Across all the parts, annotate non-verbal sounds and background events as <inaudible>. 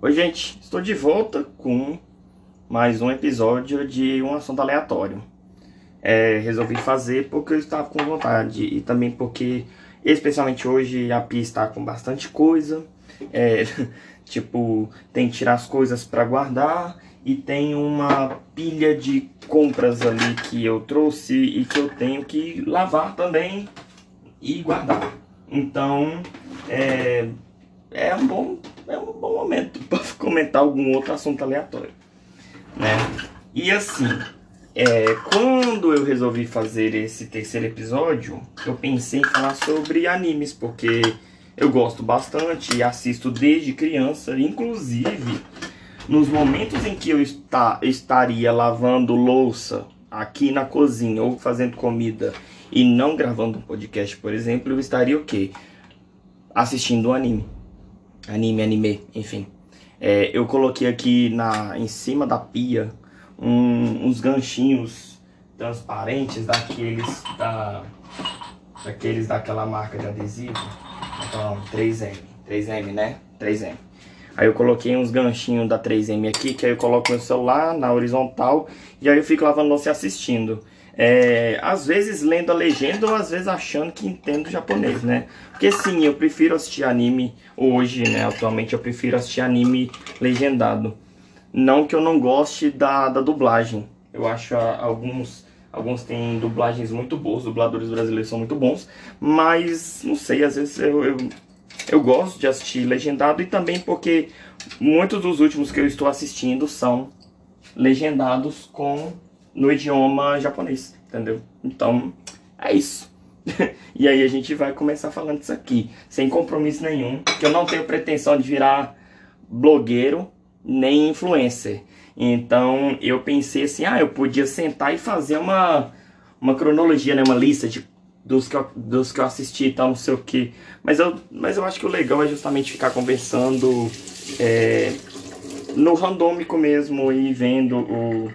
Oi, gente, estou de volta com mais um episódio de um assunto aleatório. É, resolvi fazer porque eu estava com vontade e também porque, especialmente hoje, a pia está com bastante coisa. É, <laughs> tipo, tem que tirar as coisas para guardar e tem uma pilha de compras ali que eu trouxe e que eu tenho que lavar também e guardar. Então, é, é um bom, é um bom momento para <laughs> comentar algum outro assunto aleatório, né? E assim, é, quando eu resolvi fazer esse terceiro episódio, eu pensei em falar sobre animes, porque eu gosto bastante e assisto desde criança, inclusive nos momentos em que eu está, estaria lavando louça aqui na cozinha ou fazendo comida e não gravando um podcast, por exemplo, eu estaria o quê? Assistindo um anime. Anime, anime, enfim. É, eu coloquei aqui na, em cima da pia um, uns ganchinhos transparentes daqueles da, daqueles daquela marca de adesivo. Então, 3M. 3M, né? 3M. Aí eu coloquei uns ganchinhos da 3M aqui, que aí eu coloco meu celular na horizontal e aí eu fico lavando você assistindo. É, às vezes lendo a legenda ou às vezes achando que entendo japonês, né? Porque sim, eu prefiro assistir anime hoje, né? Atualmente eu prefiro assistir anime legendado. Não que eu não goste da, da dublagem. Eu acho a, alguns alguns têm dublagens muito boas, dubladores brasileiros são muito bons, mas não sei, às vezes eu, eu, eu gosto de assistir legendado e também porque muitos dos últimos que eu estou assistindo são legendados com no idioma japonês, entendeu? Então, é isso. <laughs> e aí a gente vai começar falando isso aqui, sem compromisso nenhum, que eu não tenho pretensão de virar blogueiro nem influencer. Então eu pensei assim, ah, eu podia sentar e fazer uma, uma cronologia, né, uma lista de, dos, que eu, dos que eu assisti e tal, não sei o que. Mas eu, mas eu acho que o legal é justamente ficar conversando é, no randômico mesmo e vendo o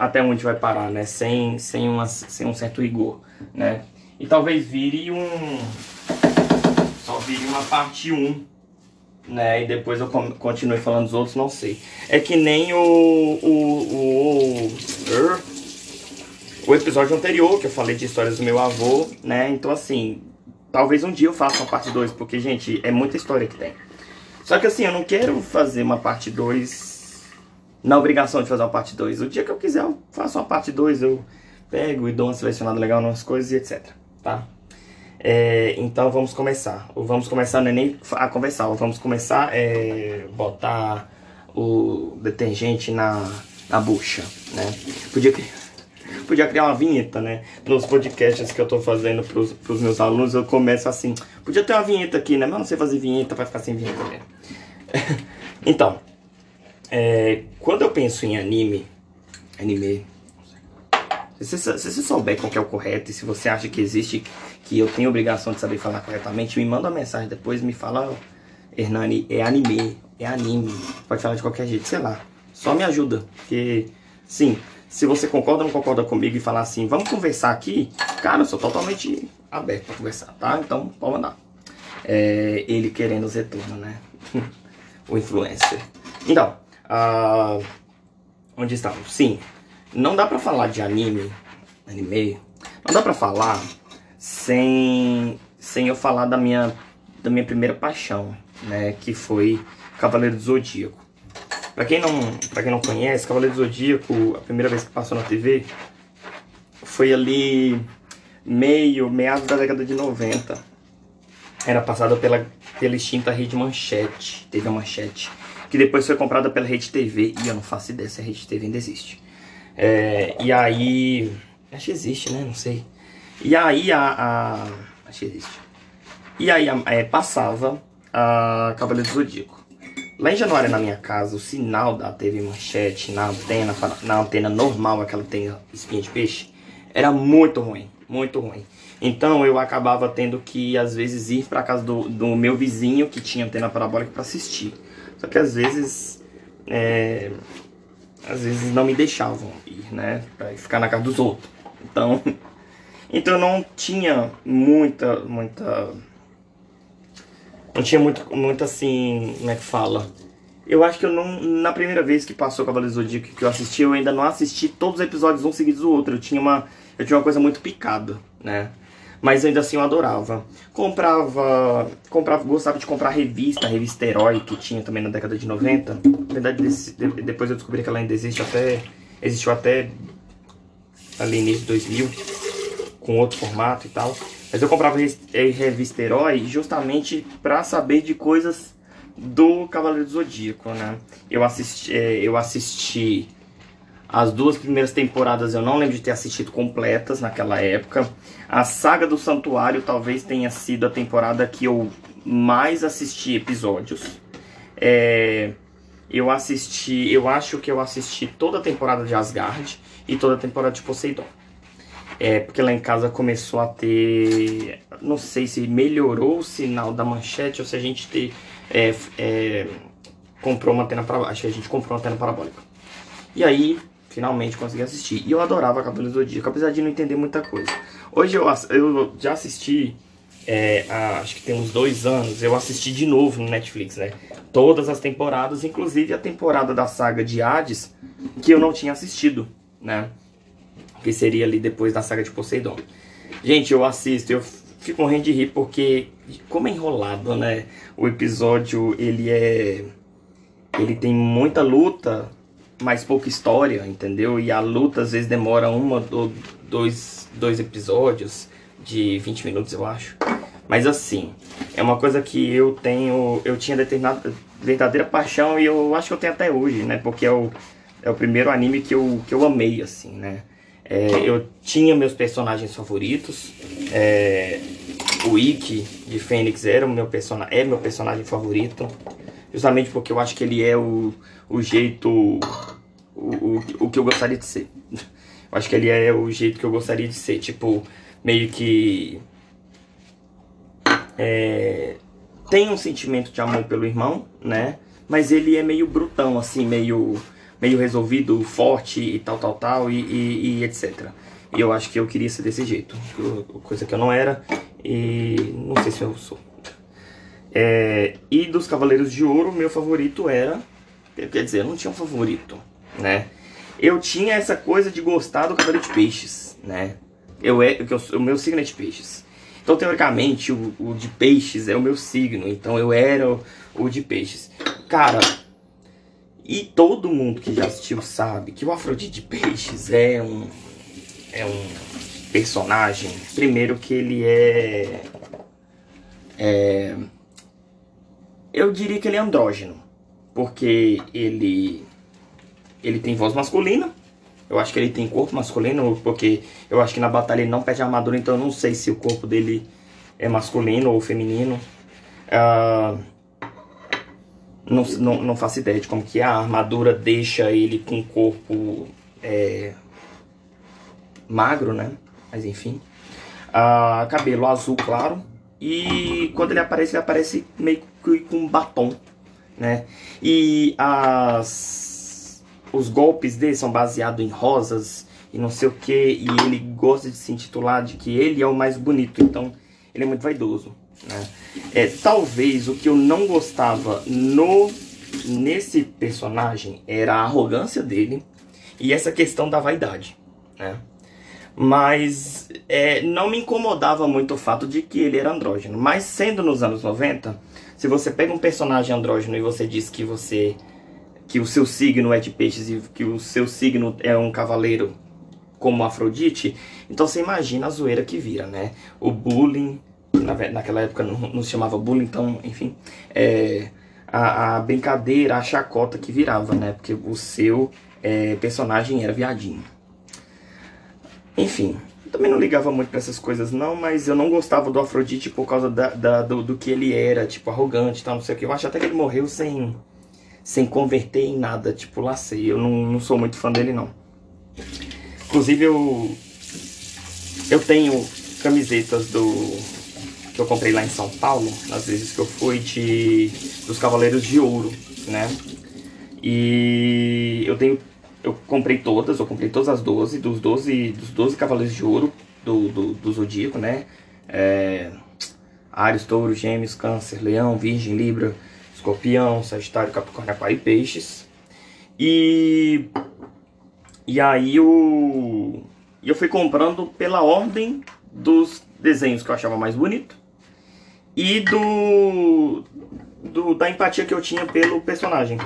até onde vai parar, né? Sem, sem, uma, sem um certo rigor, né? E talvez vire um... Só vire uma parte 1, né? E depois eu continue falando dos outros, não sei. É que nem o... O, o, o episódio anterior, que eu falei de histórias do meu avô, né? Então, assim, talvez um dia eu faça uma parte 2, porque, gente, é muita história que tem. Só que, assim, eu não quero fazer uma parte 2 na obrigação de fazer uma parte 2. O dia que eu quiser, eu faço uma parte 2, eu pego e dou uma selecionada legal nas coisas e etc. Tá? É, então vamos começar. Vamos começar, não é nem a conversar, vamos começar é botar o detergente na, na bucha, né? Podia, podia criar uma vinheta, né? Nos podcasts que eu tô fazendo pros, pros meus alunos, eu começo assim, podia ter uma vinheta aqui, né? Mas não sei fazer vinheta, vai ficar sem vinheta mesmo. <laughs> então, é, quando eu penso em anime, anime, se você, souber qual é o correto e se você acha que existe, que eu tenho obrigação de saber falar corretamente, me manda uma mensagem depois, me fala, Hernani, é anime, é anime, pode falar de qualquer jeito, sei lá, só me ajuda, porque, sim, se você concorda ou não concorda comigo e falar assim, vamos conversar aqui, cara, eu sou totalmente aberto para conversar, tá? Então, pode mandar. É, ele querendo os retornos, né? <laughs> o influencer. Então, ah, onde estamos? Sim, não dá pra falar de anime, anime, não dá pra falar sem, sem eu falar da minha, da minha primeira paixão, né, que foi Cavaleiro do Zodíaco. Pra quem, não, pra quem não conhece, Cavaleiro do Zodíaco, a primeira vez que passou na TV, foi ali meio, meados da década de 90. Era passada pela, pela extinta rede Manchete, teve a Manchete que depois foi comprada pela Rede TV, e eu não faço ideia se a Rede TV ainda existe. É, e aí, acho que existe, né? Não sei. E aí a, a acho que existe. E aí é, passava a Cavaleiro do Zodíaco. Lá em Januário, na minha casa, o sinal da TV Manchete na antena, na antena normal, aquela tem espinha de peixe, era muito ruim, muito ruim. Então eu acabava tendo que, às vezes, ir para casa do, do meu vizinho que tinha antena parabólica para assistir. Só que às vezes, é, às vezes não me deixavam ir, né? Pra ficar na casa dos outros. Então, <laughs> então eu não tinha muita, muita... Não tinha muito, muito assim, como é que fala? Eu acho que eu não. Na primeira vez que passou Cavaleiro Zodíaco que eu assisti, eu ainda não assisti todos os episódios um seguidos do outro. Eu tinha uma. Eu tinha uma coisa muito picada, né? Mas ainda assim eu adorava. Comprava. Comprava, gostava de comprar revista, revista Herói, que tinha também na década de 90. Na verdade, depois eu descobri que ela ainda existe até. Existiu até ali início de 2000, com outro formato e tal. Mas eu comprava revista Herói justamente para saber de coisas do Cavaleiro do Zodíaco, né? Eu assisti, é, eu assisti as duas primeiras temporadas, eu não lembro de ter assistido completas naquela época. A Saga do Santuário talvez tenha sido a temporada que eu mais assisti episódios. É, eu assisti, eu acho que eu assisti toda a temporada de Asgard e toda a temporada de Poseidon. É, porque lá em casa começou a ter. Não sei se melhorou o sinal da manchete ou se a gente ter, é, é, comprou uma antena. Acho que a gente comprou uma antena parabólica. E aí, finalmente consegui assistir. E eu adorava Cavaleiros do Zodíaco, apesar de não entender muita coisa. Hoje eu, eu já assisti, é, há, acho que tem uns dois anos, eu assisti de novo no Netflix, né? Todas as temporadas, inclusive a temporada da saga de Hades, que eu não tinha assistido, né? Que seria ali depois da saga de Poseidon. Gente, eu assisto, eu fico morrendo de rir porque, como é enrolado, né? O episódio, ele é... Ele tem muita luta, mas pouca história, entendeu? E a luta às vezes demora uma ou dois, dois episódios de 20 minutos, eu acho. Mas assim, é uma coisa que eu tenho, eu tinha determinada verdadeira paixão e eu acho que eu tenho até hoje, né? Porque é o, é o primeiro anime que eu, que eu amei, assim, né? É, eu tinha meus personagens favoritos. É, o Ikki de Fênix era o meu personagem, é meu personagem favorito. Justamente porque eu acho que ele é o, o jeito. O, o, o que eu gostaria de ser. Eu acho que ele é o jeito que eu gostaria de ser. Tipo, meio que. É, tem um sentimento de amor pelo irmão, né? Mas ele é meio brutão, assim, meio, meio resolvido, forte e tal, tal, tal, e, e, e etc. E eu acho que eu queria ser desse jeito. Coisa que eu não era, e não sei se eu sou. É, e dos Cavaleiros de Ouro, meu favorito era. Quer dizer, eu não tinha um favorito, né? Eu tinha essa coisa de gostar do Cavaleiro de Peixes, né? Eu, é, eu, o meu signo é de Peixes. Então, teoricamente, o, o de Peixes é o meu signo. Então, eu era o, o de Peixes. Cara, e todo mundo que já assistiu sabe que o Afrodite de Peixes é um. É um personagem. Primeiro que ele é. É eu diria que ele é andrógeno, porque ele ele tem voz masculina. Eu acho que ele tem corpo masculino, porque eu acho que na batalha ele não perde armadura, então eu não sei se o corpo dele é masculino ou feminino. Uh, não, não, não faço ideia de como que a armadura deixa ele com o corpo é, magro, né? Mas enfim. Uh, cabelo azul claro. E quando ele aparece, ele aparece meio que com batom, né? E as os golpes dele são baseados em rosas e não sei o que, e ele gosta de se intitular de que ele é o mais bonito, então ele é muito vaidoso, né? É, talvez o que eu não gostava no nesse personagem era a arrogância dele e essa questão da vaidade, né? Mas é, não me incomodava muito o fato de que ele era andrógeno. Mas sendo nos anos 90, se você pega um personagem andrógeno e você diz que você que o seu signo é de peixes e que o seu signo é um cavaleiro como Afrodite, então você imagina a zoeira que vira, né? O bullying, na, naquela época não, não, se chamava bullying, então, enfim, é, a, a, brincadeira, a chacota que virava, né? Porque o seu é, personagem era viadinho. Enfim, também não ligava muito para essas coisas não, mas eu não gostava do Afrodite por causa da, da do, do, que ele era, tipo, arrogante e tal, não sei o que. Eu acho até que ele morreu sem, sem converter em nada, tipo, lá sei. Eu não, não sou muito fã dele não. Inclusive eu, eu tenho camisetas do que eu comprei lá em São Paulo, nas vezes que eu fui, de dos Cavaleiros de Ouro, né? E eu tenho eu comprei todas, eu comprei todas as 12, dos 12, dos 12 Cavaleiros de Ouro do, do, do Zodíaco, né? É, Ares, Touro, Gêmeos, Câncer, Leão, Virgem, Libra, Escorpião, Sagitário, Capricórnio, Aquário e Peixes. E e aí o eu fui comprando pela ordem dos desenhos que eu achava mais bonito e do, do da empatia que eu tinha pelo personagem.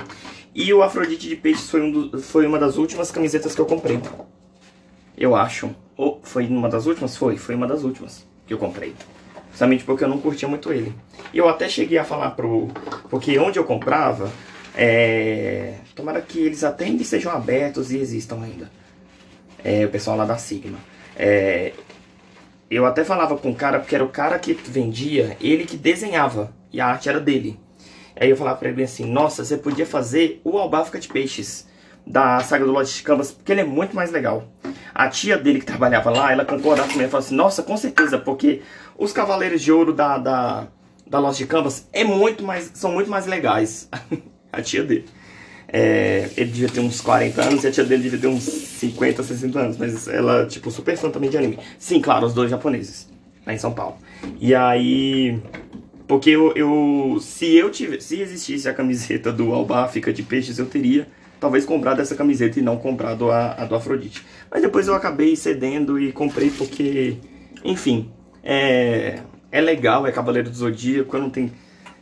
E o Afrodite de Peixes foi, um do, foi uma das últimas camisetas que eu comprei. Eu acho. Ou foi uma das últimas? Foi, foi uma das últimas que eu comprei. Justamente porque eu não curtia muito ele. E eu até cheguei a falar pro. Porque onde eu comprava, é... tomara que eles até ainda sejam abertos e existam ainda. É, o pessoal lá da Sigma. É... Eu até falava com o cara, porque era o cara que vendia, ele que desenhava. E a arte era dele. Aí eu falava pra ele assim, nossa, você podia fazer o Albáfica de Peixes da saga do Lost Canvas, porque ele é muito mais legal. A tia dele que trabalhava lá, ela concordava comigo, ela falou assim, nossa, com certeza, porque os Cavaleiros de Ouro da, da, da Lost Canvas é muito mais, são muito mais legais. <laughs> a tia dele. É, ele devia ter uns 40 anos e a tia dele devia ter uns 50, 60 anos, mas ela, tipo, super fã também de anime. Sim, claro, os dois japoneses, lá em São Paulo. E aí, porque eu, eu se eu tivesse, se existisse a camiseta do Albáfica de Peixes, eu teria talvez comprado essa camiseta e não comprado a, a do Afrodite. Mas depois eu acabei cedendo e comprei porque, enfim, é, é legal, é Cavaleiro do Zodíaco, eu não tenho,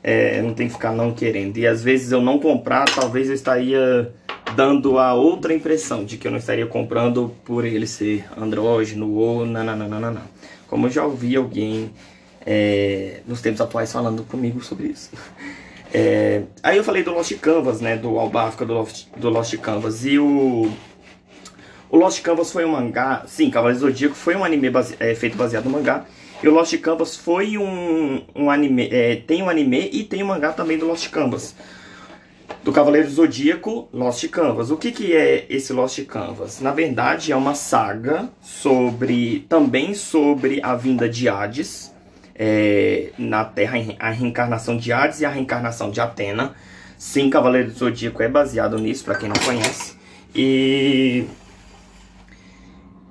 é, não tenho que ficar não querendo. E às vezes eu não comprar, talvez eu estaria dando a outra impressão de que eu não estaria comprando por ele ser andrógeno ou nananana. Como eu já ouvi alguém é, nos tempos atuais falando comigo sobre isso. É, aí eu falei do Lost Canvas, né, do Albafka do Lost, do Lost Canvas, e o, o Lost Canvas foi um mangá, sim, Cavaleiro Zodíaco foi um anime base, é, feito baseado no mangá, e o Lost Canvas foi um, um anime, é, tem um anime e tem um mangá também do Lost Canvas. Do Cavaleiro Zodíaco, Lost Canvas. O que, que é esse Lost Canvas? Na verdade, é uma saga sobre também sobre a vinda de Hades, é, na Terra a reencarnação de Hades e a reencarnação de Atena. Sim, Cavaleiro do Zodíaco é baseado nisso, para quem não conhece. E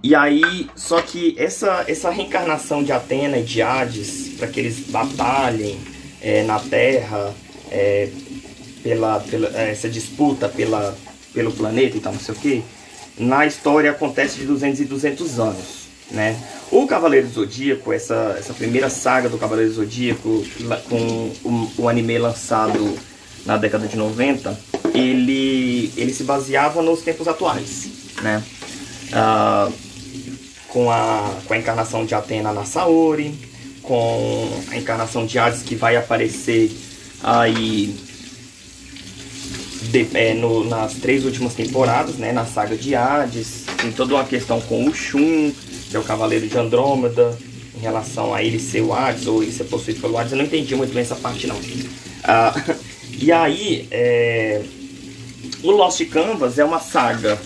e aí, só que essa, essa reencarnação de Atena e de Hades, para que eles batalhem é, na Terra, é, pela, pela é, essa disputa pela, pelo planeta e tal, não sei o que, na história acontece de 200 e 200 anos, né? O Cavaleiro Zodíaco, essa, essa primeira saga do Cavaleiro Zodíaco, com o, o anime lançado na década de 90, ele, ele se baseava nos tempos atuais, né? Ah, com, a, com a encarnação de Atena na Saori, com a encarnação de Hades que vai aparecer aí de, é, no, nas três últimas temporadas, né? Na saga de Hades, tem toda uma questão com o Shun, que é o Cavaleiro de Andrômeda, em relação a ele ser o Hades ou ele ser possuído pelo Hades. Eu não entendi muito bem essa parte, não. Ah, <laughs> e aí, é, o Lost Canvas é uma saga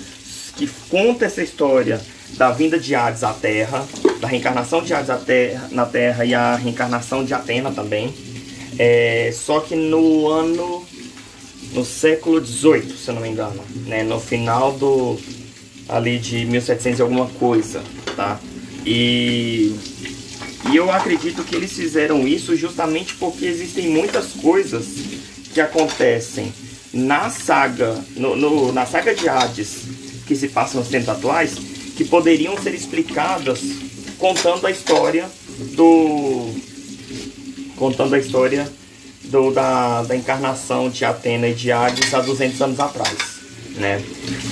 que conta essa história da vinda de Hades à Terra, da reencarnação de Hades terra, na Terra e a reencarnação de Atena também. É, só que no ano, no século XVIII, se eu não me engano, né, no final do ali de 1700 e alguma coisa, tá? E, e eu acredito que eles fizeram isso justamente porque existem muitas coisas que acontecem na saga, no, no, na saga de Hades, que se passam nos tempos atuais, que poderiam ser explicadas contando a história do contando a história do, da, da encarnação de Atena e de Hades há 200 anos atrás, né?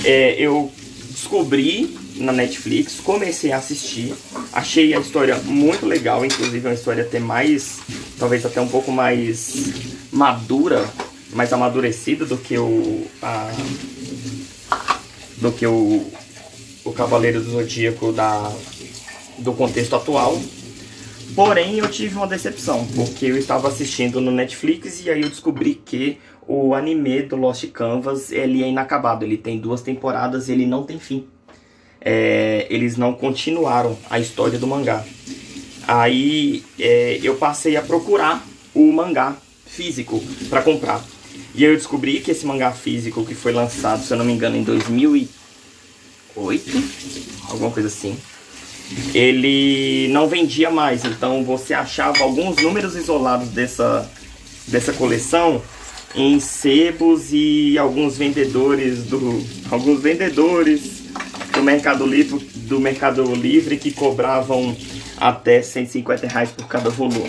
É, eu descobri na Netflix, comecei a assistir, achei a história muito legal, inclusive é uma história até mais, talvez até um pouco mais madura, mais amadurecida do que o a, do que o, o Cavaleiro do Zodíaco da, do contexto atual. Porém, eu tive uma decepção, porque eu estava assistindo no Netflix e aí eu descobri que o anime do Lost Canvas ele é inacabado, ele tem duas temporadas e ele não tem fim. É, eles não continuaram a história do mangá. Aí é, eu passei a procurar o mangá físico para comprar. E eu descobri que esse mangá físico que foi lançado, se eu não me engano, em 2008, alguma coisa assim, ele não vendia mais. Então você achava alguns números isolados dessa, dessa coleção em sebos e alguns vendedores do alguns vendedores do Mercado Livre do Mercado Livre que cobravam até 150 reais por cada volume.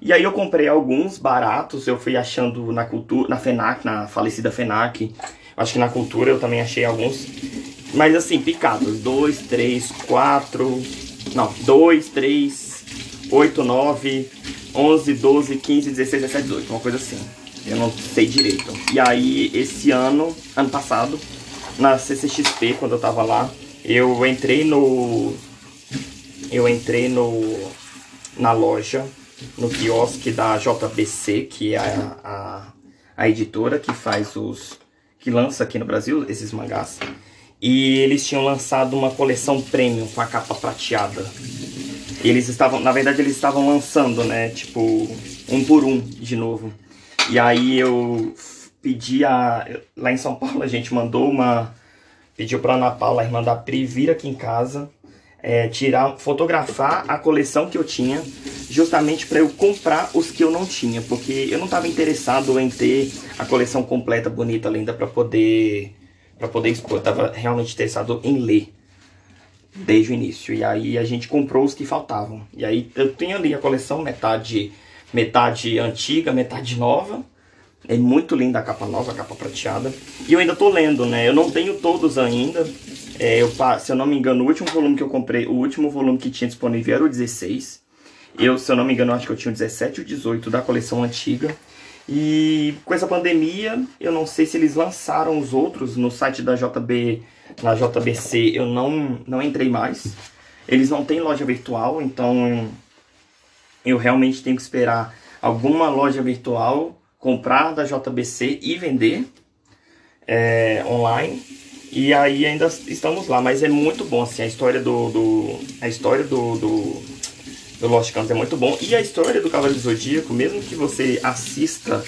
E aí eu comprei alguns baratos, eu fui achando na cultura, na FENAC, na falecida FENAC. Acho que na cultura eu também achei alguns. Mas assim, picados. 2, 3, 4. Não, 2, 3, 8, 9, 11, 12, 15, 16, 17, 18. Uma coisa assim. Eu não sei direito. E aí, esse ano, ano passado, na CCXP, quando eu tava lá, eu entrei no. Eu entrei no. Na loja no quiosque da JBC, que é a, a, a, editora que faz os. que lança aqui no Brasil esses mangás. E eles tinham lançado uma coleção premium com a capa prateada. E eles estavam, na verdade, eles estavam lançando, né? Tipo, um por um de novo. E aí eu pedi a. Lá em São Paulo a gente mandou uma. Pediu pra Ana Paula, a irmã da Pri, vir aqui em casa é, tirar, fotografar a coleção que eu tinha, justamente para eu comprar os que eu não tinha, porque eu não estava interessado em ter a coleção completa, bonita, linda, para poder para poder expor. Eu estava realmente interessado em ler desde o início. E aí a gente comprou os que faltavam. E aí eu tenho ali a coleção metade metade antiga, metade nova. É muito linda a capa nova, a capa prateada. E eu ainda tô lendo, né? Eu não tenho todos ainda. É, eu, se eu não me engano, o último volume que eu comprei, o último volume que tinha disponível era o 16. Eu, se eu não me engano, acho que eu tinha o 17 e o 18 da coleção antiga. E com essa pandemia, eu não sei se eles lançaram os outros no site da JB, na JBC, eu não, não entrei mais. Eles não têm loja virtual, então eu realmente tenho que esperar alguma loja virtual comprar da JBC e vender é, online. E aí ainda estamos lá, mas é muito bom, assim, a história do... do a história do, do, do Lost Canvas é muito bom. E a história do Cavaleiro do Zodíaco, mesmo que você assista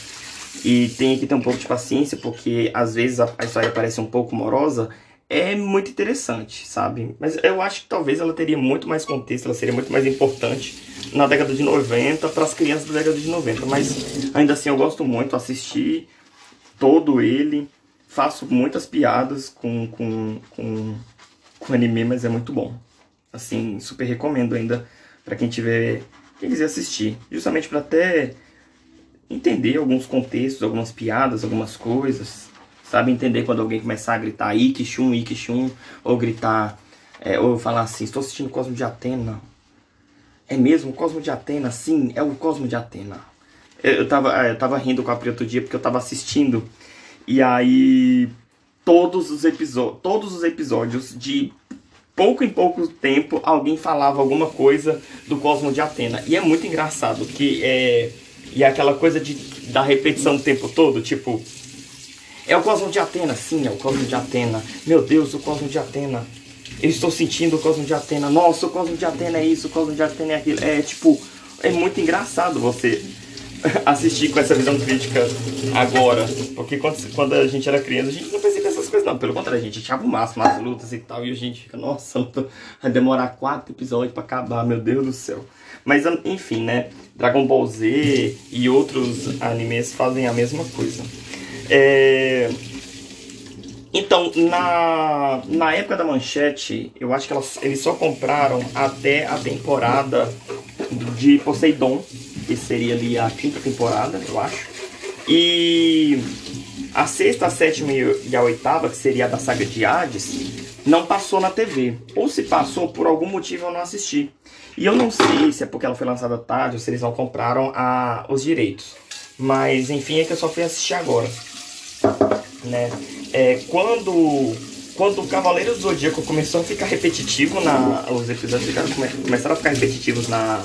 e tenha que ter um pouco de paciência, porque às vezes a, a história parece um pouco morosa, é muito interessante, sabe? Mas eu acho que talvez ela teria muito mais contexto, ela seria muito mais importante na década de 90 para as crianças da década de 90. Mas ainda assim eu gosto muito, assisti todo ele. Faço muitas piadas com, com, com, com anime, mas é muito bom. Assim, super recomendo ainda para quem tiver, quem quiser assistir. Justamente para até entender alguns contextos, algumas piadas, algumas coisas. Sabe, entender quando alguém começar a gritar Ikishun, Ikishun, ou gritar, é, ou falar assim, estou assistindo Cosmo de Atena. É mesmo? O Cosmo de Atena? Sim, é o Cosmo de Atena. Eu, tava, é, eu tava rindo com a Pri outro dia porque eu tava assistindo e aí todos os todos os episódios de pouco em pouco tempo alguém falava alguma coisa do Cosmo de Atena. E é muito engraçado que é e é aquela coisa de da repetição o tempo todo, tipo é o Cosmo de Atena, sim, é o Cosmo de Atena. Meu Deus, o Cosmo de Atena. Eu estou sentindo o Cosmo de Atena. Nossa, o Cosmo de Atena é isso, o Cosmo de Atena é aquilo. É tipo, é muito engraçado você <laughs> assistir com essa visão crítica agora. Porque quando, quando a gente era criança, a gente não percebia essas coisas, não. Pelo contrário, a gente achava o máximo nas lutas e tal. E a gente fica, nossa, vai demorar quatro episódios para acabar, meu Deus do céu. Mas enfim, né? Dragon Ball Z e outros animes fazem a mesma coisa. É... Então, na, na época da manchete, eu acho que elas, eles só compraram até a temporada de Poseidon, que seria ali a quinta temporada, eu acho. E a sexta, a sétima e a oitava, que seria a da saga de Hades, não passou na TV. Ou se passou, por algum motivo eu não assisti. E eu não sei se é porque ela foi lançada tarde ou se eles não compraram a, os direitos. Mas enfim, é que eu só fui assistir agora. Né? É, quando quando o Cavaleiro do Zodíaco começou a ficar repetitivo na. Os episódios ficaram, começaram a ficar repetitivos na,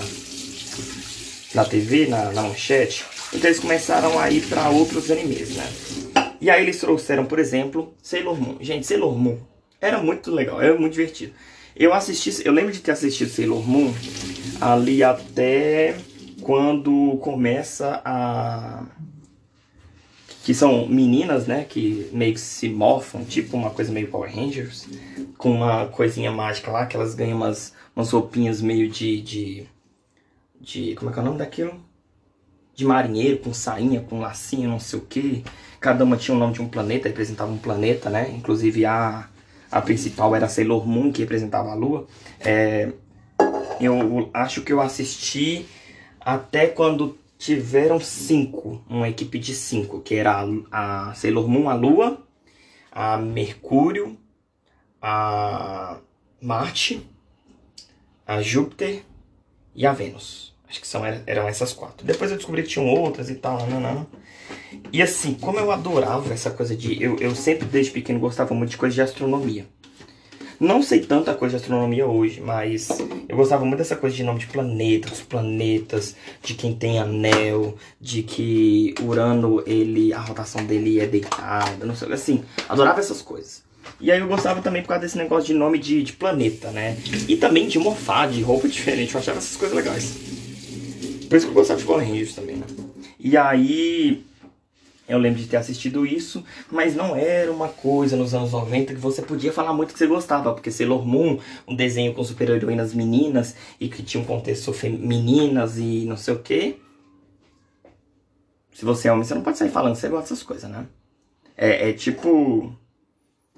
na TV, na, na manchete, então eles começaram a ir para outros animes, né? E aí eles trouxeram, por exemplo, Sailor Moon. Gente, Sailor Moon era muito legal, era muito divertido. Eu assisti, eu lembro de ter assistido Sailor Moon ali até quando começa a que são meninas, né, que meio que se morfam, tipo uma coisa meio Power Rangers, com uma coisinha mágica lá, que elas ganham umas, umas roupinhas meio de, de de. Como é que é o nome daquilo? de marinheiro, com sainha, com lacinho, não sei o que. Cada uma tinha o nome de um planeta, representava um planeta, né? Inclusive a, a principal era Sailor Moon, que representava a Lua. É, eu acho que eu assisti até quando tiveram cinco, uma equipe de cinco, que era a, Sailor Moon, a Lua, a Mercúrio, a Marte, a Júpiter e a Vênus. Acho que são, eram essas quatro. Depois eu descobri que tinham outras e tal. E assim, como eu adorava essa coisa de... Eu, eu sempre, desde pequeno, gostava muito de coisa de astronomia. Não sei tanta coisa de astronomia hoje, mas eu gostava muito dessa coisa de nome de planeta, dos planetas, de quem tem anel, de que Urano, ele, a rotação dele é deitada, não sei, assim, adorava essas coisas. E aí eu gostava também por causa desse negócio de nome de, de planeta, né? E também de morfar, de roupa diferente, eu achava essas coisas legais. Por isso que eu gostava de Power Rangers também, né? E aí, eu lembro de ter assistido isso, mas não era uma coisa nos anos 90 que você podia falar muito que você gostava, porque Sailor Moon, um desenho com super-heroínas meninas e que tinha um contexto femininas e não sei o que. Se você é homem, você não pode sair falando que você gosta dessas coisas, né? É, é tipo.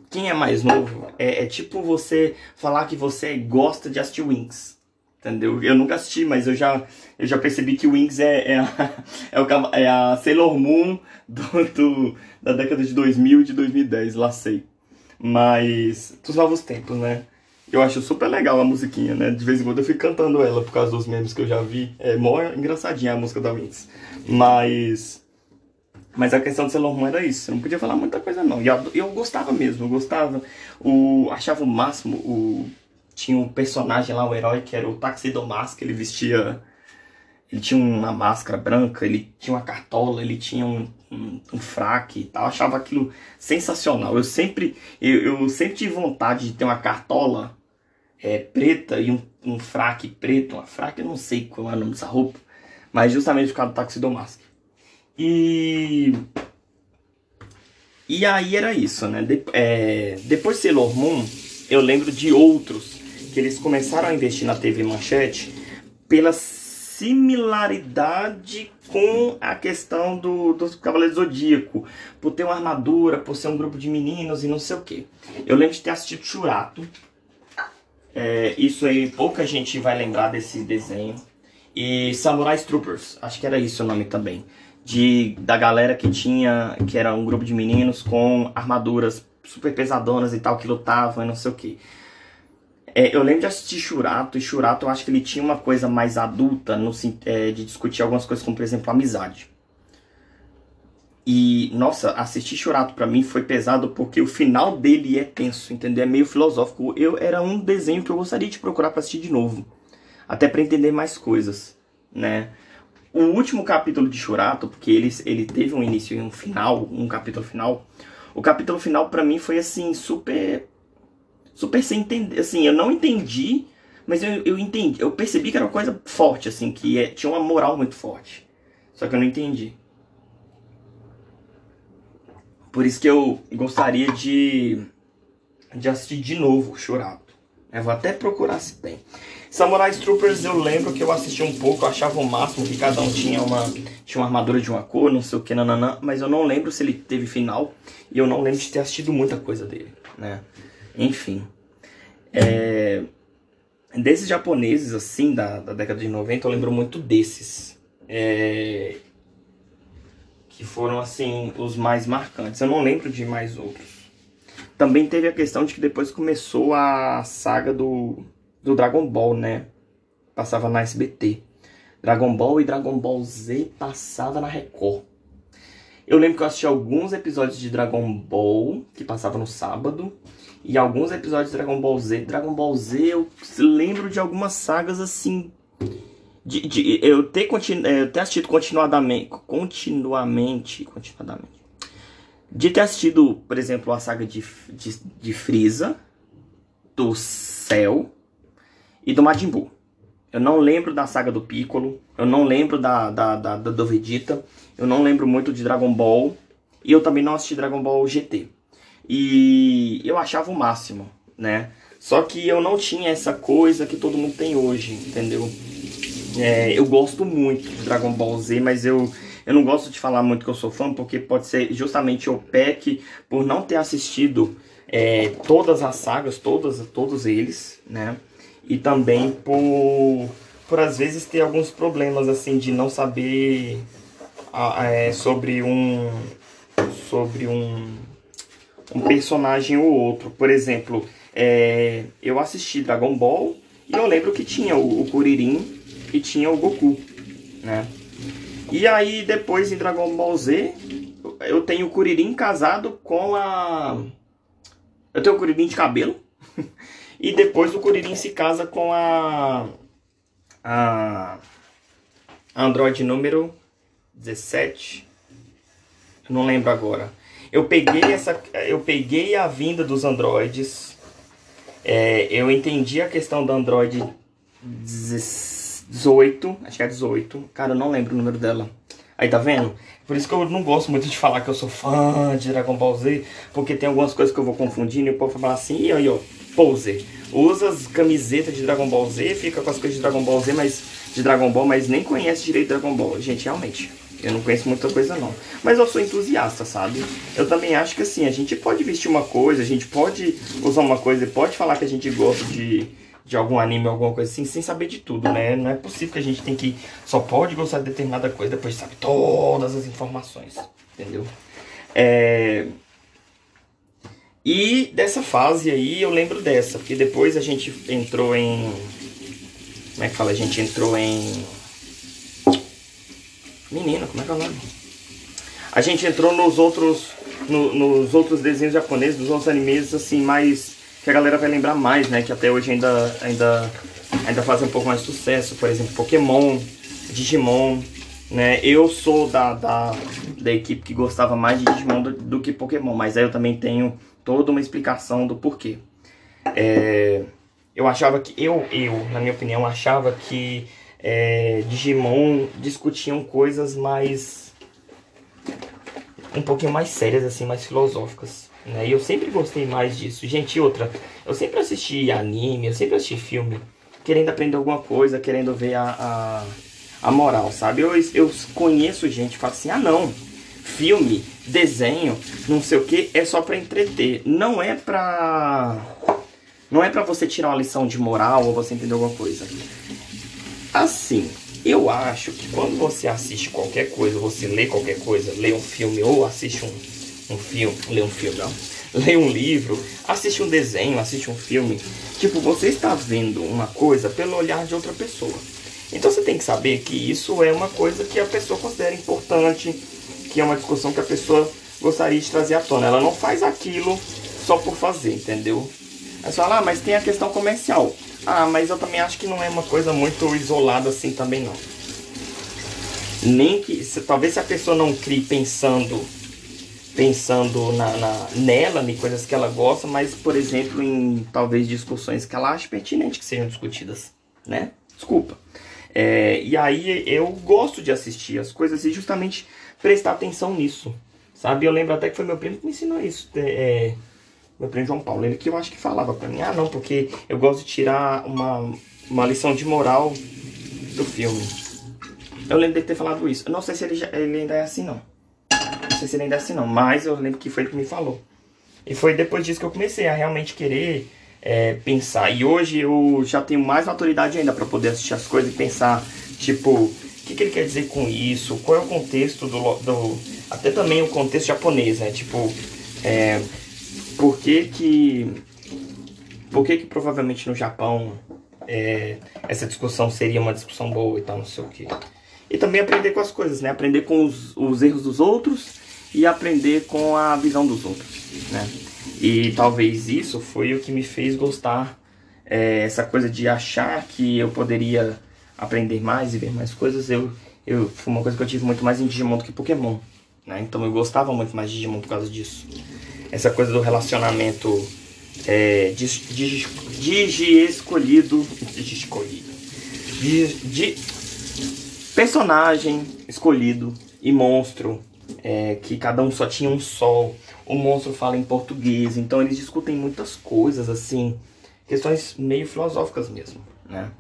Quem é mais novo? É, é tipo você falar que você gosta de assistir Wings. Entendeu? Eu nunca assisti, mas eu já, eu já percebi que Wings é, é, a, <laughs> é, o, é a Sailor Moon do, do, da década de 2000 e de 2010, lá sei. Mas, dos novos tempos, né? Eu acho super legal a musiquinha, né? De vez em quando eu fico cantando ela por causa dos memes que eu já vi. É mó engraçadinha a música da Wings. Mas. Mas a questão de Sailor Moon era isso. Eu não podia falar muita coisa, não. E eu, eu gostava mesmo, eu gostava. O, achava o máximo o tinha um personagem lá, um herói, que era o Taxidomas, que ele vestia... Ele tinha uma máscara branca, ele tinha uma cartola, ele tinha um, um, um fraque e tal. Eu achava aquilo sensacional. Eu sempre, eu, eu, sempre tive vontade de ter uma cartola é, preta e um, um fraque preto. Uma fraque, eu não sei qual é o nome dessa roupa. Mas justamente por causa do Taxidomas. E... E aí era isso, né? De, é, depois de Sailor Moon, eu lembro de outros que eles começaram a investir na TV Manchete pela similaridade com a questão do, do Cavaleiro Zodíaco, por ter uma armadura, por ser um grupo de meninos e não sei o que. Eu lembro de ter assistido Churato, é, isso aí pouca gente vai lembrar desse desenho, e Samurai Troopers, acho que era isso o nome também, de, da galera que tinha, que era um grupo de meninos com armaduras super pesadonas e tal, que lutavam e não sei o que. É, eu lembro de assistir Churato, e Churato eu acho que ele tinha uma coisa mais adulta no, é, de discutir algumas coisas, como por exemplo amizade. E, nossa, assistir Churato pra mim foi pesado porque o final dele é tenso, entendeu? É meio filosófico. Eu Era um desenho que eu gostaria de procurar pra assistir de novo. Até pra entender mais coisas, né? O último capítulo de Churato, porque ele, ele teve um início e um final, um capítulo final. O capítulo final pra mim foi assim, super super sem entender. Assim, eu não entendi, mas eu, eu entendi. Eu percebi que era uma coisa forte, assim, que é, tinha uma moral muito forte. Só que eu não entendi. Por isso que eu gostaria de, de assistir de novo Churato. Eu vou até procurar se tem. Samurai Troopers eu lembro que eu assisti um pouco, eu achava o máximo que cada um tinha uma, tinha uma armadura de uma cor, não sei o que, nananã, mas eu não lembro se ele teve final e eu não lembro de ter assistido muita coisa dele, né? Enfim. É, desses japoneses, assim, da, da década de 90, eu lembro muito desses. É, que foram, assim, os mais marcantes. Eu não lembro de mais outros. Também teve a questão de que depois começou a saga do, do Dragon Ball, né? Passava na SBT. Dragon Ball e Dragon Ball Z passava na Record. Eu lembro que eu assisti alguns episódios de Dragon Ball, que passava no sábado e alguns episódios de Dragon Ball Z. Dragon Ball Z, eu lembro de algumas sagas assim. De, de eu, ter continu, é, ter assistido continuadamente, continuamente. Continuadamente. De ter assistido, por exemplo, a saga de, de, de Freeza, do Cell e do Majin Buu. Eu não lembro da saga do Piccolo, eu não lembro da, da, da, da do Vegeta, eu não lembro muito de Dragon Ball, e eu também não assisti Dragon Ball GT. E eu achava o máximo, né? Só que eu não tinha essa coisa que todo mundo tem hoje, entendeu? É, eu gosto muito de Dragon Ball Z, mas eu, eu não gosto de falar muito que eu sou fã, porque pode ser justamente o PEC por não ter assistido é, todas as sagas, todas, todos eles, né? E também por, por às vezes ter alguns problemas assim de não saber é, sobre um sobre um, um personagem ou outro. Por exemplo, é, eu assisti Dragon Ball e eu lembro que tinha o, o Kuririn e tinha o Goku, né? E aí depois em Dragon Ball Z eu tenho o Kuririn casado com a eu tenho o Kuririn de cabelo <laughs> e depois o Kuririn se casa com a a Android número 17. Eu não lembro agora. Eu peguei essa eu peguei a vinda dos androides. É, eu entendi a questão do Android 17 18, acho que é 18. Cara, eu não lembro o número dela. Aí tá vendo? Por isso que eu não gosto muito de falar que eu sou fã de Dragon Ball Z, porque tem algumas coisas que eu vou confundindo e o povo fala assim, e aí ó, pose. Usa as camisetas de Dragon Ball Z, fica com as coisas de Dragon Ball Z, mas de Dragon Ball, mas nem conhece direito Dragon Ball. Gente, realmente, eu não conheço muita coisa não. Mas eu sou entusiasta, sabe? Eu também acho que assim, a gente pode vestir uma coisa, a gente pode usar uma coisa e pode falar que a gente gosta de de algum anime alguma coisa assim, sem saber de tudo, né? Não é possível que a gente tem que só pode gostar de determinada coisa depois sabe todas as informações, entendeu? É... E dessa fase aí eu lembro dessa, porque depois a gente entrou em como é que fala? A gente entrou em Menina, como é que é o nome? A gente entrou nos outros no, nos outros desenhos japoneses, dos outros animes assim mais que a galera vai lembrar mais, né? Que até hoje ainda, ainda, ainda fazem um pouco mais sucesso. Por exemplo, Pokémon, Digimon, né? Eu sou da, da, da equipe que gostava mais de Digimon do, do que Pokémon, mas aí eu também tenho toda uma explicação do porquê. É, eu achava que, eu, eu, na minha opinião, achava que é, Digimon discutiam coisas mais um pouquinho mais sérias, assim, mais filosóficas. Né? E eu sempre gostei mais disso. Gente, outra, eu sempre assisti anime, eu sempre assisti filme, querendo aprender alguma coisa, querendo ver a, a, a moral, sabe? Eu, eu conheço gente que fala assim, ah não, filme, desenho, não sei o que, é só pra entreter. Não é pra. Não é pra você tirar uma lição de moral ou você entender alguma coisa. Assim, eu acho que quando você assiste qualquer coisa, você lê qualquer coisa, lê um filme ou assiste um, um filme, lê um filme, não. Lê um livro, assiste um desenho, assiste um filme. Tipo, você está vendo uma coisa pelo olhar de outra pessoa. Então você tem que saber que isso é uma coisa que a pessoa considera importante, que é uma discussão que a pessoa gostaria de trazer à tona. Ela não faz aquilo só por fazer, entendeu? Aí você fala, ah, mas tem a questão comercial. Ah, mas eu também acho que não é uma coisa muito isolada assim também não. Nem que, se, talvez se a pessoa não crie pensando pensando na, na, nela, em coisas que ela gosta, mas, por exemplo, em talvez discussões que ela acha pertinente que sejam discutidas, né? Desculpa. É, e aí eu gosto de assistir as coisas e justamente prestar atenção nisso, sabe? Eu lembro até que foi meu primo que me ensinou isso, é, meu primo João Paulo, ele que eu acho que falava pra mim, ah não, porque eu gosto de tirar uma, uma lição de moral do filme. Eu lembro de ter falado isso. Eu não sei se ele, já, ele ainda é assim não sei se ele ainda é assim não, mas eu lembro que foi ele que me falou. E foi depois disso que eu comecei a realmente querer é, pensar. E hoje eu já tenho mais autoridade ainda para poder assistir as coisas e pensar, tipo, o que, que, ele quer dizer com isso? Qual é o contexto do, do até também o contexto japonês, né? Tipo, é, por que que por que que provavelmente no Japão é, essa discussão seria uma discussão boa e tal, não sei o que. E também aprender com as coisas, né? Aprender com os, os erros dos outros e aprender com a visão dos outros, né? E talvez isso foi o que me fez gostar é, essa coisa de achar que eu poderia aprender mais e ver mais coisas. Eu, eu foi uma coisa que eu tive muito mais em Digimon do que Pokémon, né? Então eu gostava muito mais de Digimon por causa disso. Essa coisa do relacionamento é, escolhido, escolhido, de personagem escolhido e monstro é, que cada um só tinha um sol. O monstro fala em português, então eles discutem muitas coisas assim, questões meio filosóficas mesmo, né?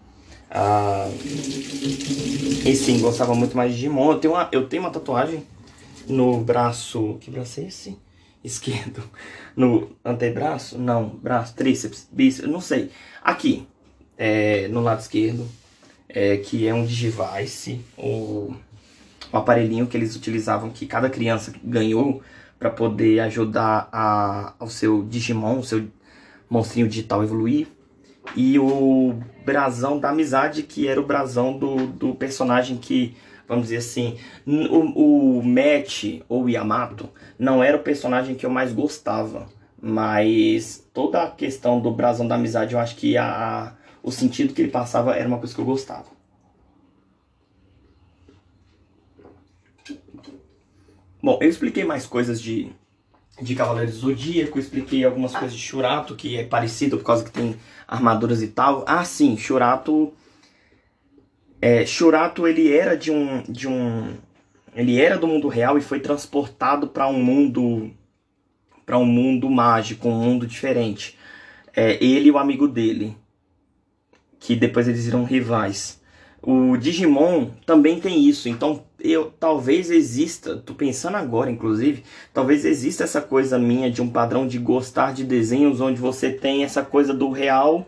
Ah, e sim, gostava muito mais de Digimon. Eu tenho uma, eu tenho uma tatuagem no braço. Que braço é esse? Esquerdo. No antebraço? Não, braço, tríceps, bíceps, não sei. Aqui, é, no lado esquerdo, é, que é um Digivice, o, o aparelhinho que eles utilizavam, que cada criança ganhou para poder ajudar a, ao seu Digimon, o seu monstrinho digital evoluir. E o brasão da amizade, que era o brasão do, do personagem que, vamos dizer assim, o, o Matt ou Yamato não era o personagem que eu mais gostava. Mas toda a questão do brasão da amizade, eu acho que a, o sentido que ele passava era uma coisa que eu gostava. Bom, eu expliquei mais coisas de, de Cavaleiros do Zodíaco, expliquei algumas coisas de Shurato, que é parecido por causa que tem armaduras e tal. Ah, sim, Shurato... É, Shurato, ele era de um, de um... Ele era do mundo real e foi transportado para um mundo... para um mundo mágico, um mundo diferente. É, ele e o amigo dele que depois eles viram rivais. O Digimon também tem isso, então eu talvez exista, tô pensando agora inclusive, talvez exista essa coisa minha de um padrão de gostar de desenhos onde você tem essa coisa do real,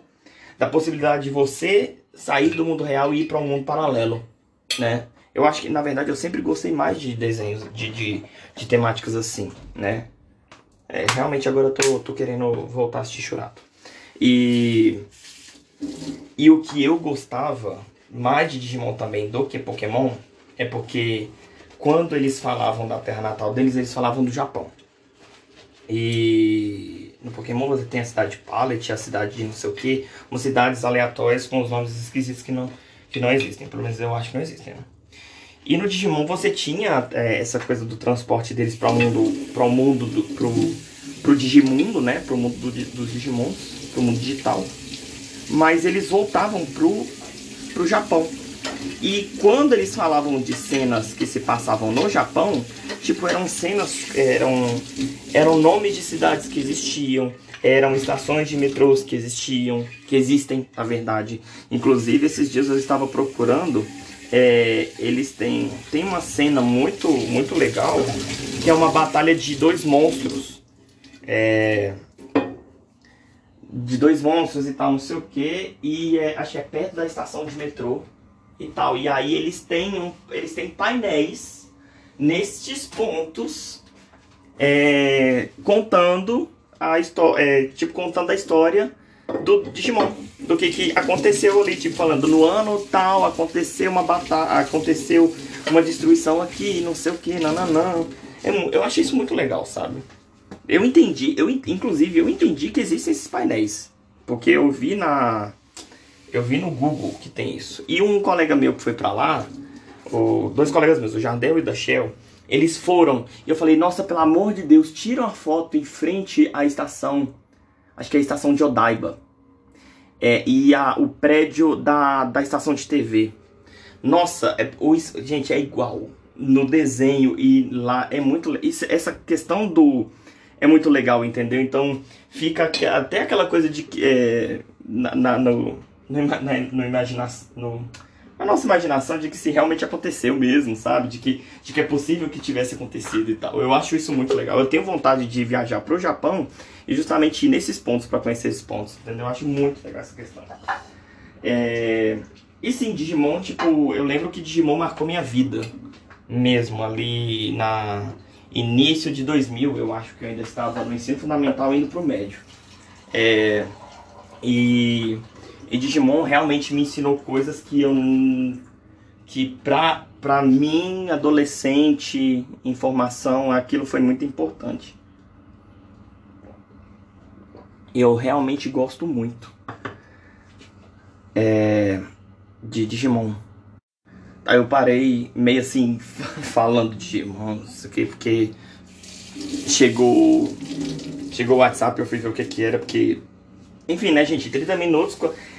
da possibilidade de você sair do mundo real e ir para um mundo paralelo, né? Eu acho que na verdade eu sempre gostei mais de desenhos de, de, de temáticas assim, né? É, realmente agora eu tô, tô querendo voltar a assistir Churato. E e o que eu gostava mais de Digimon também do que Pokémon é porque quando eles falavam da terra natal deles, eles falavam do Japão. E no Pokémon você tem a cidade de Pallet, a cidade de não sei o que, umas cidades aleatórias com os nomes esquisitos que não, que não existem. Pelo menos eu acho que não existem, né? E no Digimon você tinha é, essa coisa do transporte deles para o mundo, para o mundo do, pro, pro Digimundo, né? Pro mundo do, dos Digimons, pro mundo digital mas eles voltavam pro, pro Japão. E quando eles falavam de cenas que se passavam no Japão, tipo, eram cenas, eram, eram nomes de cidades que existiam, eram estações de metrôs que existiam, que existem, na verdade. Inclusive, esses dias eu estava procurando, é, eles têm, tem uma cena muito, muito legal, que é uma batalha de dois monstros. É, de dois monstros e tal, não sei o que, e é, acho que é perto da estação de metrô e tal. E aí eles têm, um, eles têm painéis nestes pontos é, contando a história, é, tipo, contando a história do Digimon, do que, que aconteceu ali, tipo, falando no ano tal, aconteceu uma batalha, aconteceu uma destruição aqui, não sei o que, nananã. É, eu achei isso muito legal, sabe? Eu entendi, eu inclusive eu entendi que existem esses painéis, porque eu vi na eu vi no Google que tem isso. E um colega meu que foi para lá, o, dois colegas meus, o Jardel e o da Shell, eles foram. E eu falei: "Nossa, pelo amor de Deus, tira uma foto em frente à estação, acho que é a estação de Odaiba. É, e a, o prédio da, da estação de TV. Nossa, é, o, gente, é igual no desenho e lá é muito isso, essa questão do é muito legal, entendeu? Então fica até aquela coisa de que é, na, na, no, no, na, no imaginação, no, a nossa imaginação de que se realmente aconteceu mesmo, sabe? De que, de que é possível que tivesse acontecido e tal. Eu acho isso muito legal. Eu tenho vontade de viajar pro Japão e justamente ir nesses pontos para conhecer esses pontos, entendeu? Eu acho muito legal essa questão. É... E sim, Digimon, tipo, eu lembro que Digimon marcou minha vida mesmo ali na início de 2000, eu acho que eu ainda estava no ensino fundamental indo para o médio. É, e, e Digimon realmente me ensinou coisas que eu que pra, pra mim, adolescente, informação, aquilo foi muito importante. Eu realmente gosto muito é, de Digimon. Aí eu parei meio assim, <laughs> falando de Digimon, não sei o que, porque chegou chegou o WhatsApp, eu fui ver o que que era, porque... Enfim, né, gente, 30 minutos,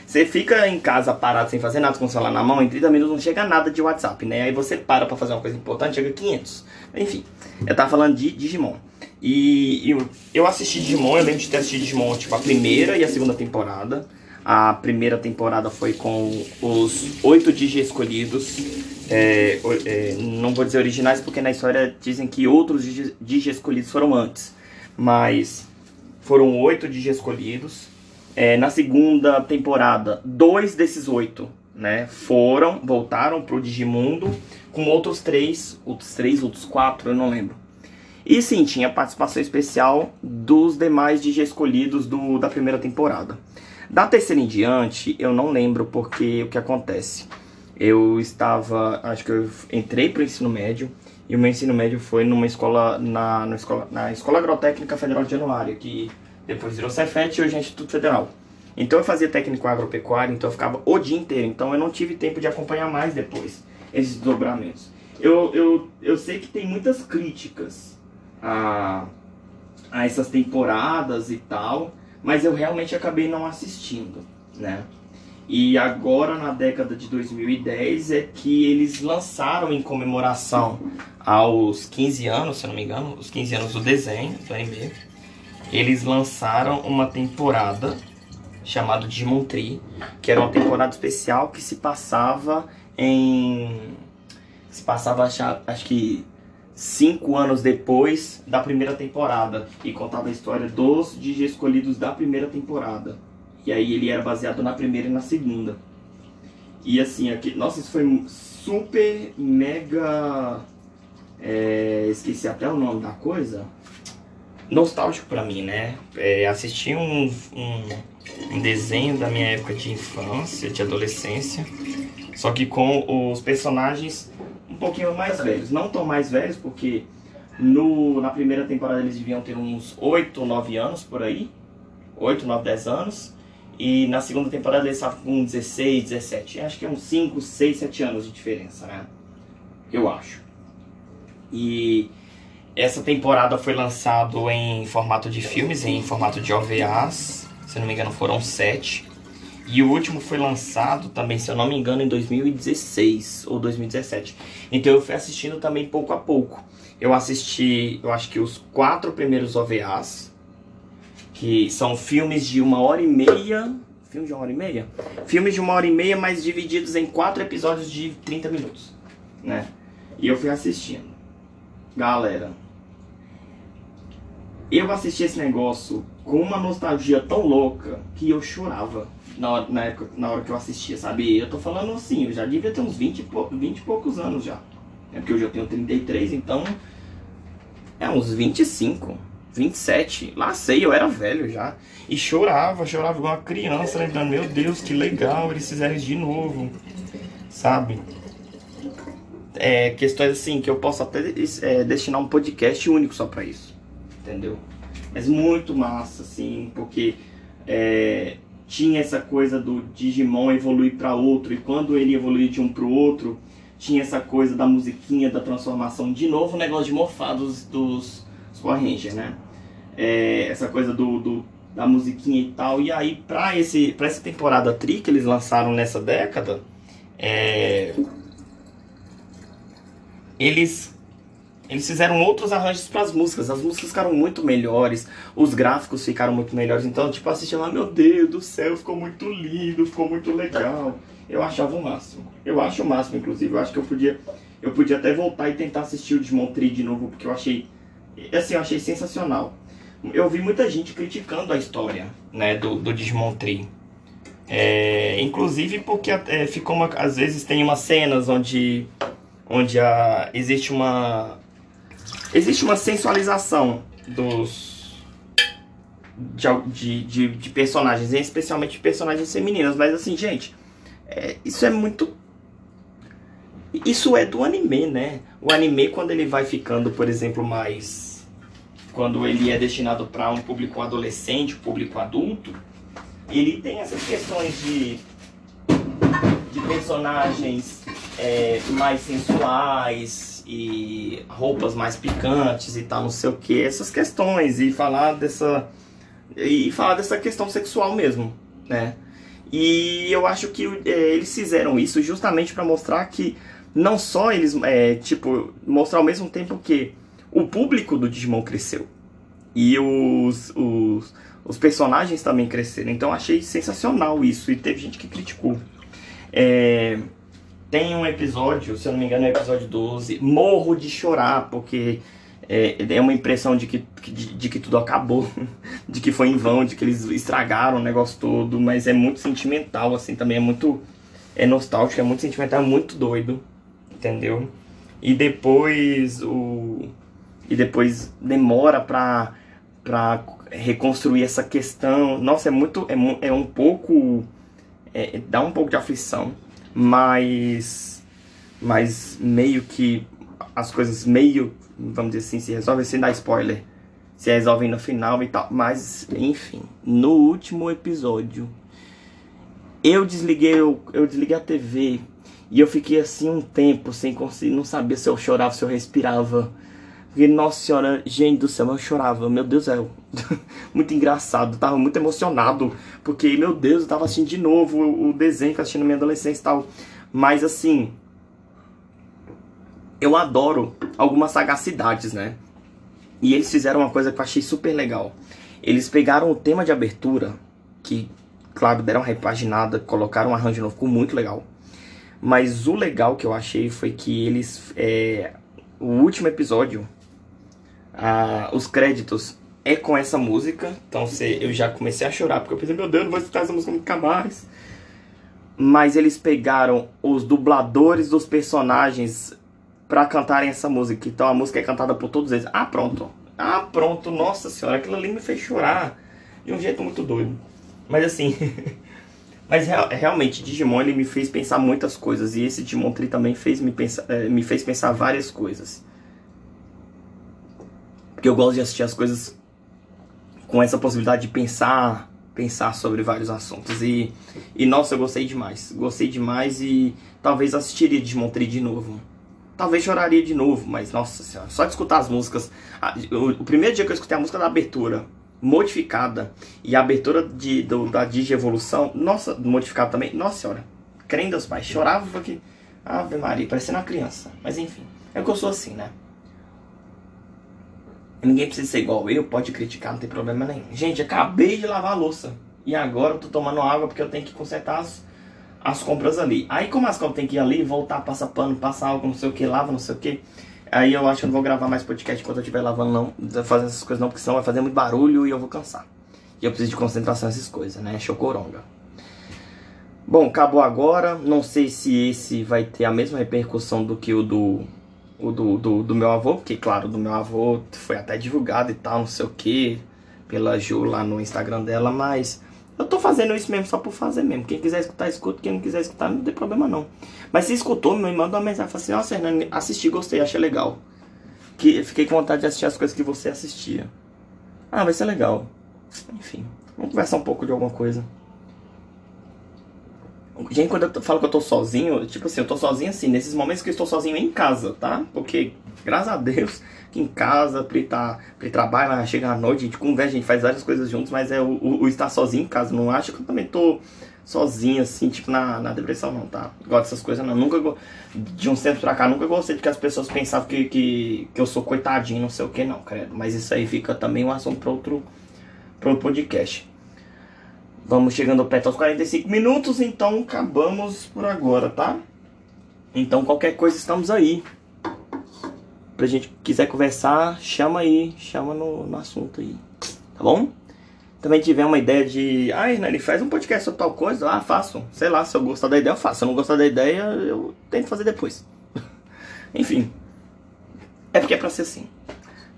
você fica em casa parado sem fazer nada com o celular na mão, em 30 minutos não chega nada de WhatsApp, né? Aí você para pra fazer uma coisa importante, chega 500. Enfim, eu tava falando de Digimon. E eu, eu assisti Digimon, eu lembro de ter assistido Digimon, tipo, a primeira e a segunda temporada. A primeira temporada foi com os oito Digi escolhidos. É, é, não vou dizer originais porque na história dizem que outros Digi escolhidos foram antes. Mas foram oito Digi escolhidos. É, na segunda temporada, dois desses oito né, foram, voltaram pro Digimundo, com outros três, outros três, outros quatro, eu não lembro. E sim, tinha participação especial dos demais DJ escolhidos do, da primeira temporada. Da terceira em diante, eu não lembro porque o que acontece. Eu estava, acho que eu entrei para o ensino médio, e o meu ensino médio foi numa escola, na, na, escola, na Escola Agrotécnica Federal de Januário, que depois virou Cefet e hoje é Instituto Federal. Então eu fazia técnico agropecuário, então eu ficava o dia inteiro. Então eu não tive tempo de acompanhar mais depois esses desdobramentos. Eu, eu, eu sei que tem muitas críticas a, a essas temporadas e tal, mas eu realmente acabei não assistindo, né? E agora, na década de 2010, é que eles lançaram em comemoração aos 15 anos, se eu não me engano, os 15 anos do desenho, do anime, eles lançaram uma temporada chamado Digimon Tree, que era uma temporada especial que se passava em. Se passava, acho que cinco anos depois da primeira temporada e contava a história dos Digi escolhidos da primeira temporada. E aí ele era baseado na primeira e na segunda. E assim, aqui, nossa, isso foi super mega. É, esqueci até o nome da coisa. Nostálgico para mim, né? É, assistir um, um desenho da minha época de infância, de adolescência, só que com os personagens um pouquinho mais velhos. Não tão mais velhos, porque no, na primeira temporada eles deviam ter uns 8 ou 9 anos por aí. 8, 9, 10 anos. E na segunda temporada eles estavam com 16, 17. Acho que é uns 5, 6, 7 anos de diferença, né? Eu acho. E essa temporada foi lançado em formato de filmes, em formato de OVAs se não me engano foram sete. E o último foi lançado também, se eu não me engano, em 2016 ou 2017. Então eu fui assistindo também pouco a pouco. Eu assisti, eu acho que os quatro primeiros OVAs, que são filmes de uma hora e meia. Filmes de uma hora e meia? Filmes de uma hora e meia, mas divididos em quatro episódios de 30 minutos, né? E eu fui assistindo. Galera, eu assisti esse negócio com uma nostalgia tão louca que eu chorava na hora, na, época, na hora que eu assistia, sabe? Eu tô falando assim, eu já devia ter uns 20 e, pou, 20 e poucos anos já. É porque hoje eu tenho 33, então. É uns 25, 27. Lá sei, eu era velho já. E chorava, chorava igual uma criança, lembrando, meu Deus, que legal, eles fizeram isso de novo. Sabe? É, questões assim que eu posso até é, destinar um podcast único só pra isso. Entendeu? Mas muito massa, assim, porque é, tinha essa coisa do Digimon evoluir para outro, e quando ele evoluía de um para o outro, tinha essa coisa da musiquinha, da transformação. De novo, o negócio de morfar dos, dos Power Rangers, né? É, essa coisa do, do, da musiquinha e tal. E aí, pra, esse, pra essa temporada Tri que eles lançaram nessa década, é, eles eles fizeram outros arranjos para as músicas. As músicas ficaram muito melhores, os gráficos ficaram muito melhores. Então, tipo, assistindo lá, meu Deus do céu, ficou muito lindo, ficou muito legal. Eu achava o máximo. Eu acho o máximo, inclusive. Eu acho que eu podia, eu podia até voltar e tentar assistir o Digimon Tree de novo, porque eu achei, assim, eu achei sensacional. Eu vi muita gente criticando a história, né, do, do Digimon Tree. É, inclusive porque é, ficou uma, às vezes tem umas cenas onde onde a, existe uma Existe uma sensualização dos. De, de, de personagens, especialmente personagens femininas, mas assim, gente, é, isso é muito. Isso é do anime, né? O anime, quando ele vai ficando, por exemplo, mais. Quando ele é destinado para um público adolescente, público adulto, ele tem essas questões de, de personagens é, mais sensuais, e roupas mais picantes e tal, não sei o que, essas questões e falar dessa e falar dessa questão sexual mesmo, né? E eu acho que é, eles fizeram isso justamente para mostrar que não só eles, é, tipo, mostrar ao mesmo tempo que o público do Digimon cresceu. e os, os, os personagens também cresceram. Então achei sensacional isso e teve gente que criticou. É, tem um episódio, se eu não me engano é o episódio 12, morro de chorar, porque é, é uma impressão de que, de, de, que tudo acabou, <laughs> de que foi em vão, de que eles estragaram o negócio todo, mas é muito sentimental, assim, também é muito é nostálgico, é muito sentimental, é muito doido, entendeu? E depois o e depois demora pra, pra reconstruir essa questão. Nossa, é muito é, é um pouco é, dá um pouco de aflição, mas mas meio que as coisas meio vamos dizer assim, se resolvem sem dar spoiler. Se resolvem no final e tal. Mas, enfim, no último episódio, eu desliguei, eu, eu desliguei a TV e eu fiquei assim um tempo sem conseguir, não sabia se eu chorava, se eu respirava. Porque, nossa senhora, gente do céu, eu chorava, meu Deus do céu. <laughs> muito engraçado, tava muito emocionado. Porque, meu Deus, eu tava assistindo de novo o, o desenho que eu assisti na minha adolescência e tal. Mas assim, eu adoro algumas sagacidades, né? E eles fizeram uma coisa que eu achei super legal. Eles pegaram o tema de abertura, que, claro, deram uma repaginada, colocaram um arranjo novo, ficou muito legal. Mas o legal que eu achei foi que eles. É, o último episódio, os créditos é com essa música. Então cê, eu já comecei a chorar, porque eu pensei, meu Deus, não vou escutar essa música nunca mais. Mas eles pegaram os dubladores dos personagens para cantarem essa música. Então a música é cantada por todos eles. Ah, pronto. Ah, pronto. Nossa senhora, aquilo ali me fez chorar de um jeito muito doido. Mas assim, <laughs> mas real, realmente Digimon ele me fez pensar muitas coisas e esse Digimon Tree também fez me pensar, é, me fez pensar várias coisas. Porque eu gosto de assistir as coisas com essa possibilidade de pensar, pensar sobre vários assuntos e e nossa, eu gostei demais. Gostei demais e talvez assistiria Digimon Tree de novo talvez choraria de novo, mas nossa senhora, só de escutar as músicas. O, primeiro dia que eu escutei a música da abertura modificada e a abertura de, do, da Digi Evolução, nossa, modificada também, nossa senhora, crendo Deus Pai, chorava porque, Ave Maria, parecendo uma criança, mas enfim, é que eu sou assim, né? Ninguém precisa ser igual eu, pode criticar, não tem problema nenhum. Gente, acabei de lavar a louça e agora eu tô tomando água porque eu tenho que consertar as as compras ali. Aí como as compras tem que ir ali, voltar, passar pano, passar algo, não sei o que, lava, não sei o que. Aí eu acho que eu não vou gravar mais podcast enquanto eu estiver lavando não, fazendo essas coisas não, porque senão vai fazer muito barulho e eu vou cansar. E eu preciso de concentração nessas coisas, né? Chocoronga. Bom, acabou agora. Não sei se esse vai ter a mesma repercussão do que o do, o do, do, do meu avô, porque claro, do meu avô foi até divulgado e tal, não sei o que, pela Ju lá no Instagram dela, mas eu tô fazendo isso mesmo só por fazer mesmo. Quem quiser escutar, escuta. Quem não quiser escutar, não tem problema não. Mas se escutou, me manda uma mensagem. Fala assim, nossa, Hernani, assisti, gostei, achei legal. Que fiquei com vontade de assistir as coisas que você assistia. Ah, vai ser legal. Enfim, vamos conversar um pouco de alguma coisa. Gente, quando eu falo que eu tô sozinho, tipo assim, eu tô sozinho assim, nesses momentos que eu estou sozinho em casa, tá? Porque, graças a Deus, aqui em casa, Pri, tá, Pri trabalha, chega à noite, a gente conversa, a gente faz várias coisas juntos, mas é o, o, o, estar sozinho em casa, não acho que eu também tô sozinho, assim, tipo, na, na depressão, não, tá? Gosto dessas coisas, não. Nunca, de um tempo pra cá, nunca gostei de que as pessoas pensavam que, que, que eu sou coitadinho, não sei o que, não, credo. Mas isso aí fica também um assunto pra outro, pra outro podcast. Vamos chegando perto aos 45 minutos, então acabamos por agora, tá? Então qualquer coisa estamos aí. Pra gente quiser conversar, chama aí, chama no, no assunto aí, tá bom? Também tiver uma ideia de, ah, ele faz um podcast sobre tal coisa, ah, faço. Sei lá, se eu gostar da ideia, eu faço. Se eu não gostar da ideia, eu tento fazer depois. <laughs> Enfim, é porque é pra ser assim,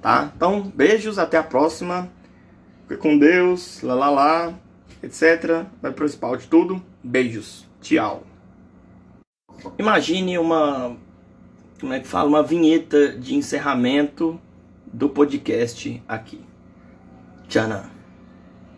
tá? Então, beijos, até a próxima. Fique com Deus, lá lá lá etc. Vai pro de tudo. Beijos. Tchau. Imagine uma. Como é que fala? Uma vinheta de encerramento do podcast aqui. Tchana.